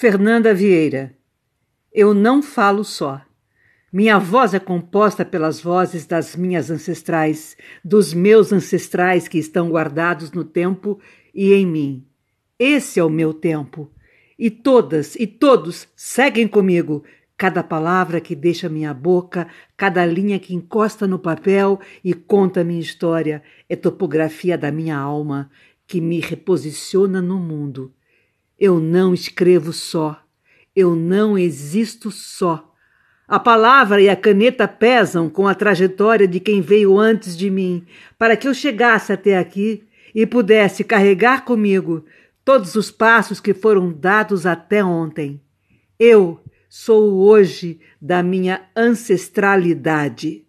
Fernanda Vieira. Eu não falo só. Minha voz é composta pelas vozes das minhas ancestrais, dos meus ancestrais que estão guardados no tempo e em mim. Esse é o meu tempo. E todas e todos seguem comigo. Cada palavra que deixa minha boca, cada linha que encosta no papel e conta minha história é topografia da minha alma que me reposiciona no mundo. Eu não escrevo só. Eu não existo só. A palavra e a caneta pesam com a trajetória de quem veio antes de mim, para que eu chegasse até aqui e pudesse carregar comigo todos os passos que foram dados até ontem. Eu sou hoje da minha ancestralidade.